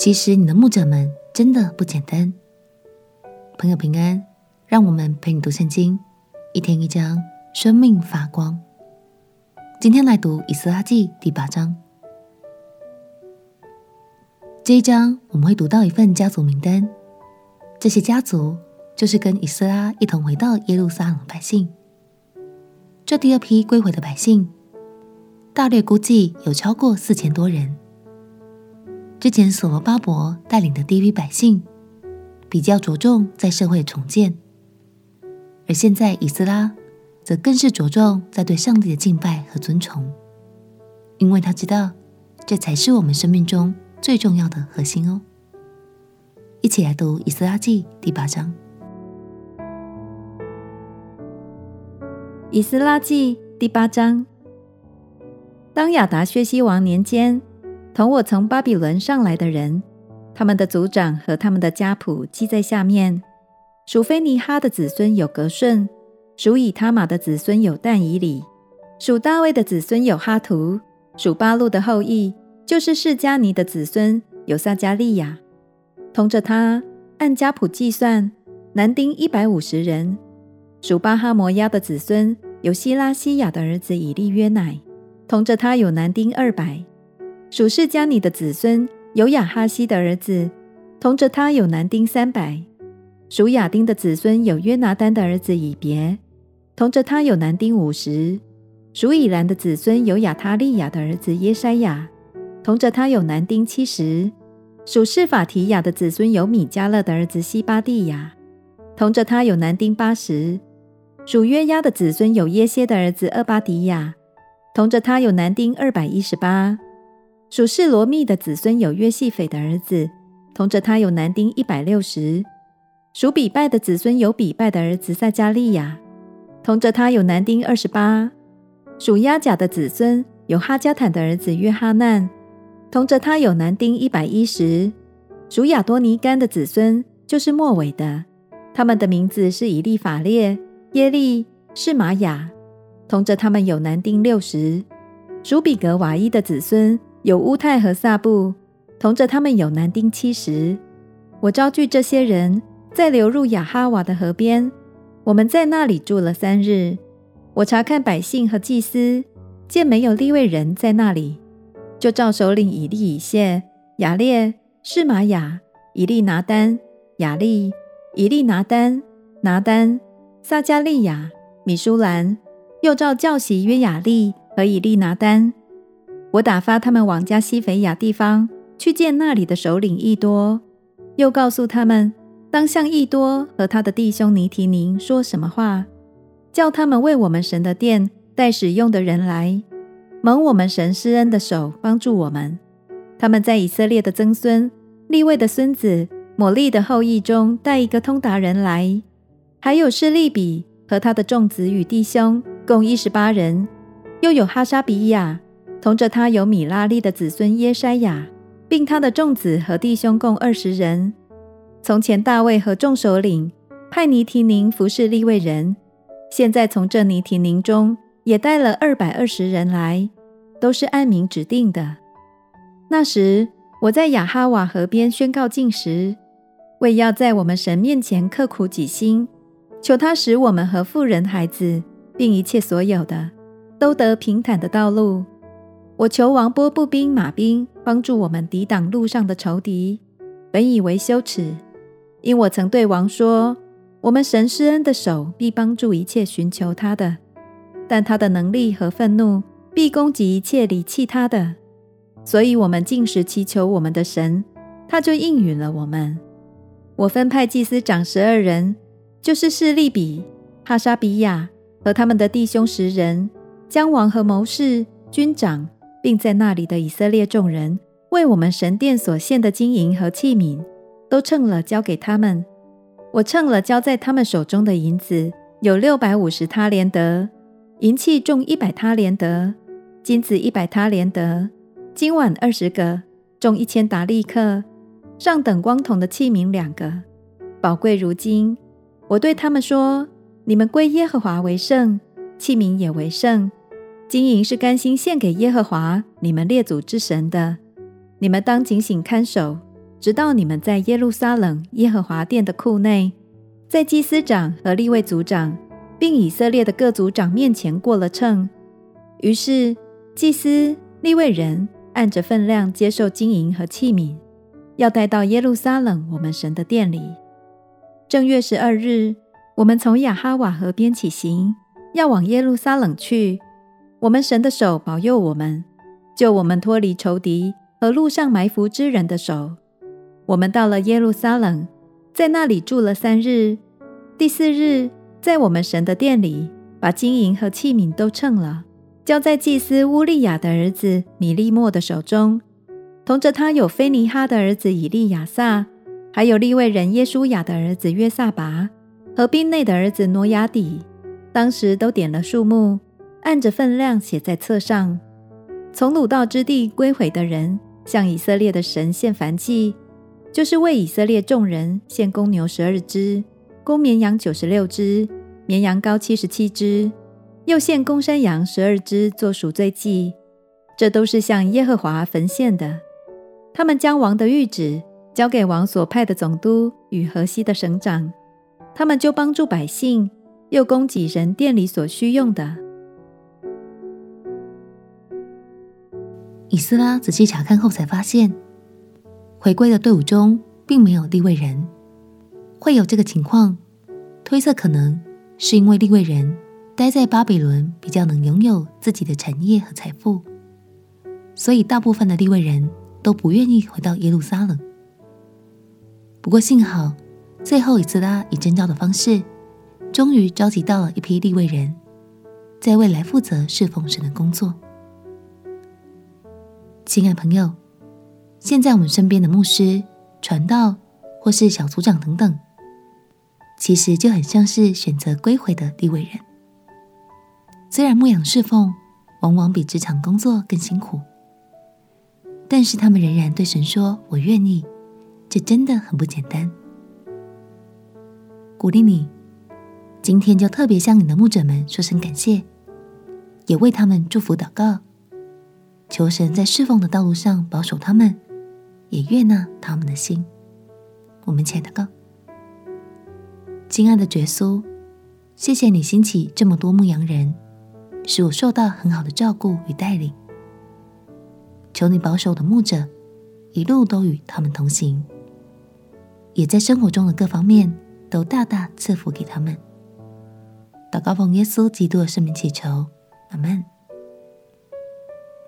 其实你的牧者们真的不简单。朋友平安，让我们陪你读圣经，一天一章，生命发光。今天来读以斯拉记第八章。这一章我们会读到一份家族名单，这些家族就是跟以斯拉一同回到耶路撒冷的百姓。这第二批归回的百姓，大略估计有超过四千多人。之前所罗巴伯带领的第一批百姓，比较着重在社会重建，而现在以斯拉则更是着重在对上帝的敬拜和尊崇，因为他知道这才是我们生命中最重要的核心哦。一起来读以斯拉记第八章。以斯拉记第八章，当亚达薛西王年间。同我从巴比伦上来的人，他们的族长和他们的家谱记在下面：属非尼哈的子孙有格顺，属以他玛的子孙有但以理，属大卫的子孙有哈图，属巴录的后裔就是释迦尼的子孙有撒迦利亚。同着他按家谱计算，男丁一百五十人。属巴哈摩亚的子孙有希拉西亚的儿子以利约乃，同着他有男丁二百。属示迦尼的子孙有亚哈希的儿子，同着他有男丁三百；属亚丁的子孙有约拿单的儿子以别，同着他有男丁五十；属以兰的子孙有亚他利亚的儿子耶筛亚，同着他有男丁七十；属示法提亚的子孙有米迦勒的儿子西巴蒂亚，同着他有男丁八十；属约押的子孙有耶歇的儿子厄巴迪亚，同着他有男丁二百一十八。属士罗密的子孙有约细斐的儿子，同着他有男丁一百六十；属比拜的子孙有比拜的儿子撒迦利亚，同着他有男丁二十八；属亚甲的子孙有哈加坦的儿子约哈难，同着他有男丁一百一十；属亚多尼干的子孙就是末尾的，他们的名字是以利法列、耶利、是玛雅，同着他们有男丁六十；属比格瓦伊的子孙。有乌太和撒布，同着他们有男丁七十。我招聚这些人，再流入雅哈瓦的河边。我们在那里住了三日。我查看百姓和祭司，见没有利未人在那里，就召首领以利以谢、亚列、示玛雅、以利拿单、亚利、以利拿单、拿单、撒迦利亚、米舒兰，又召教习约雅利和以利拿单。我打发他们往加西腓亚地方去见那里的首领益多，又告诉他们当向益多和他的弟兄尼提宁说什么话，叫他们为我们神的殿带使用的人来，蒙我们神施恩的手帮助我们。他们在以色列的曾孙利未的孙子抹利的后裔中带一个通达人来，还有是利比和他的众子与弟兄共一十八人，又有哈沙比亚。同着他有米拉利的子孙耶筛亚，并他的众子和弟兄共二十人。从前大卫和众首领派尼提宁服侍利未人，现在从这尼提宁中也带了二百二十人来，都是按名指定的。那时我在雅哈瓦河边宣告禁食，为要在我们神面前刻苦己心，求他使我们和妇人孩子，并一切所有的，都得平坦的道路。我求王波步兵马兵帮助我们抵挡路上的仇敌，本以为羞耻，因我曾对王说：我们神施恩的手必帮助一切寻求他的，但他的能力和愤怒必攻击一切离弃他的。所以，我们禁食祈求我们的神，他就应允了我们。我分派祭司长十二人，就是示利比、哈沙比亚和他们的弟兄十人，将王和谋士、军长。并在那里的以色列众人为我们神殿所献的金银和器皿，都称了交给他们。我称了交在他们手中的银子有六百五十他连得，银器重一百他连得，金子一百他连得，金碗二十个，重一千达利克，上等光铜的器皿两个，宝贵如金。我对他们说：你们归耶和华为圣，器皿也为圣。金银是甘心献给耶和华你们列祖之神的，你们当警醒看守，直到你们在耶路撒冷耶和华殿的库内，在祭司长和立位族长，并以色列的各族长面前过了秤。于是祭司、立位人按着分量接受金银和器皿，要带到耶路撒冷我们神的殿里。正月十二日，我们从亚哈瓦河边起行，要往耶路撒冷去。我们神的手保佑我们，救我们脱离仇敌和路上埋伏之人的手。我们到了耶路撒冷，在那里住了三日。第四日，在我们神的殿里，把金银和器皿都称了，交在祭司乌利亚的儿子米利末的手中。同着他有非尼哈的儿子以利亚撒，还有利未人耶舒雅的儿子约萨拔和宾内的儿子挪亚底。当时都点了数目。按着分量写在册上。从鲁道之地归回的人，向以色列的神献燔祭，就是为以色列众人献公牛十二只，公绵羊九十六只，绵羊羔七十七只，又献公山羊十二只做赎罪祭。这都是向耶和华焚献的。他们将王的谕旨交给王所派的总督与河西的省长，他们就帮助百姓，又供给人殿里所需用的。以斯拉仔细查看后，才发现回归的队伍中并没有利未人。会有这个情况，推测可能是因为利未人待在巴比伦比较能拥有自己的产业和财富，所以大部分的利未人都不愿意回到耶路撒冷。不过幸好，最后以斯拉以征召的方式，终于召集到了一批利未人，在未来负责侍奉神的工作。亲爱朋友，现在我们身边的牧师、传道或是小组长等等，其实就很像是选择归回的地位人。虽然牧养侍奉往往比职场工作更辛苦，但是他们仍然对神说：“我愿意。”这真的很不简单。鼓励你，今天就特别向你的牧者们说声感谢，也为他们祝福祷告。求神在侍奉的道路上保守他们，也悦纳他们的心。我们且祷告：亲爱的耶稣，谢谢你兴起这么多牧羊人，使我受到很好的照顾与带领。求你保守的牧者，一路都与他们同行，也在生活中的各方面都大大赐福给他们。祷告奉耶稣基督的圣名祈求，阿门。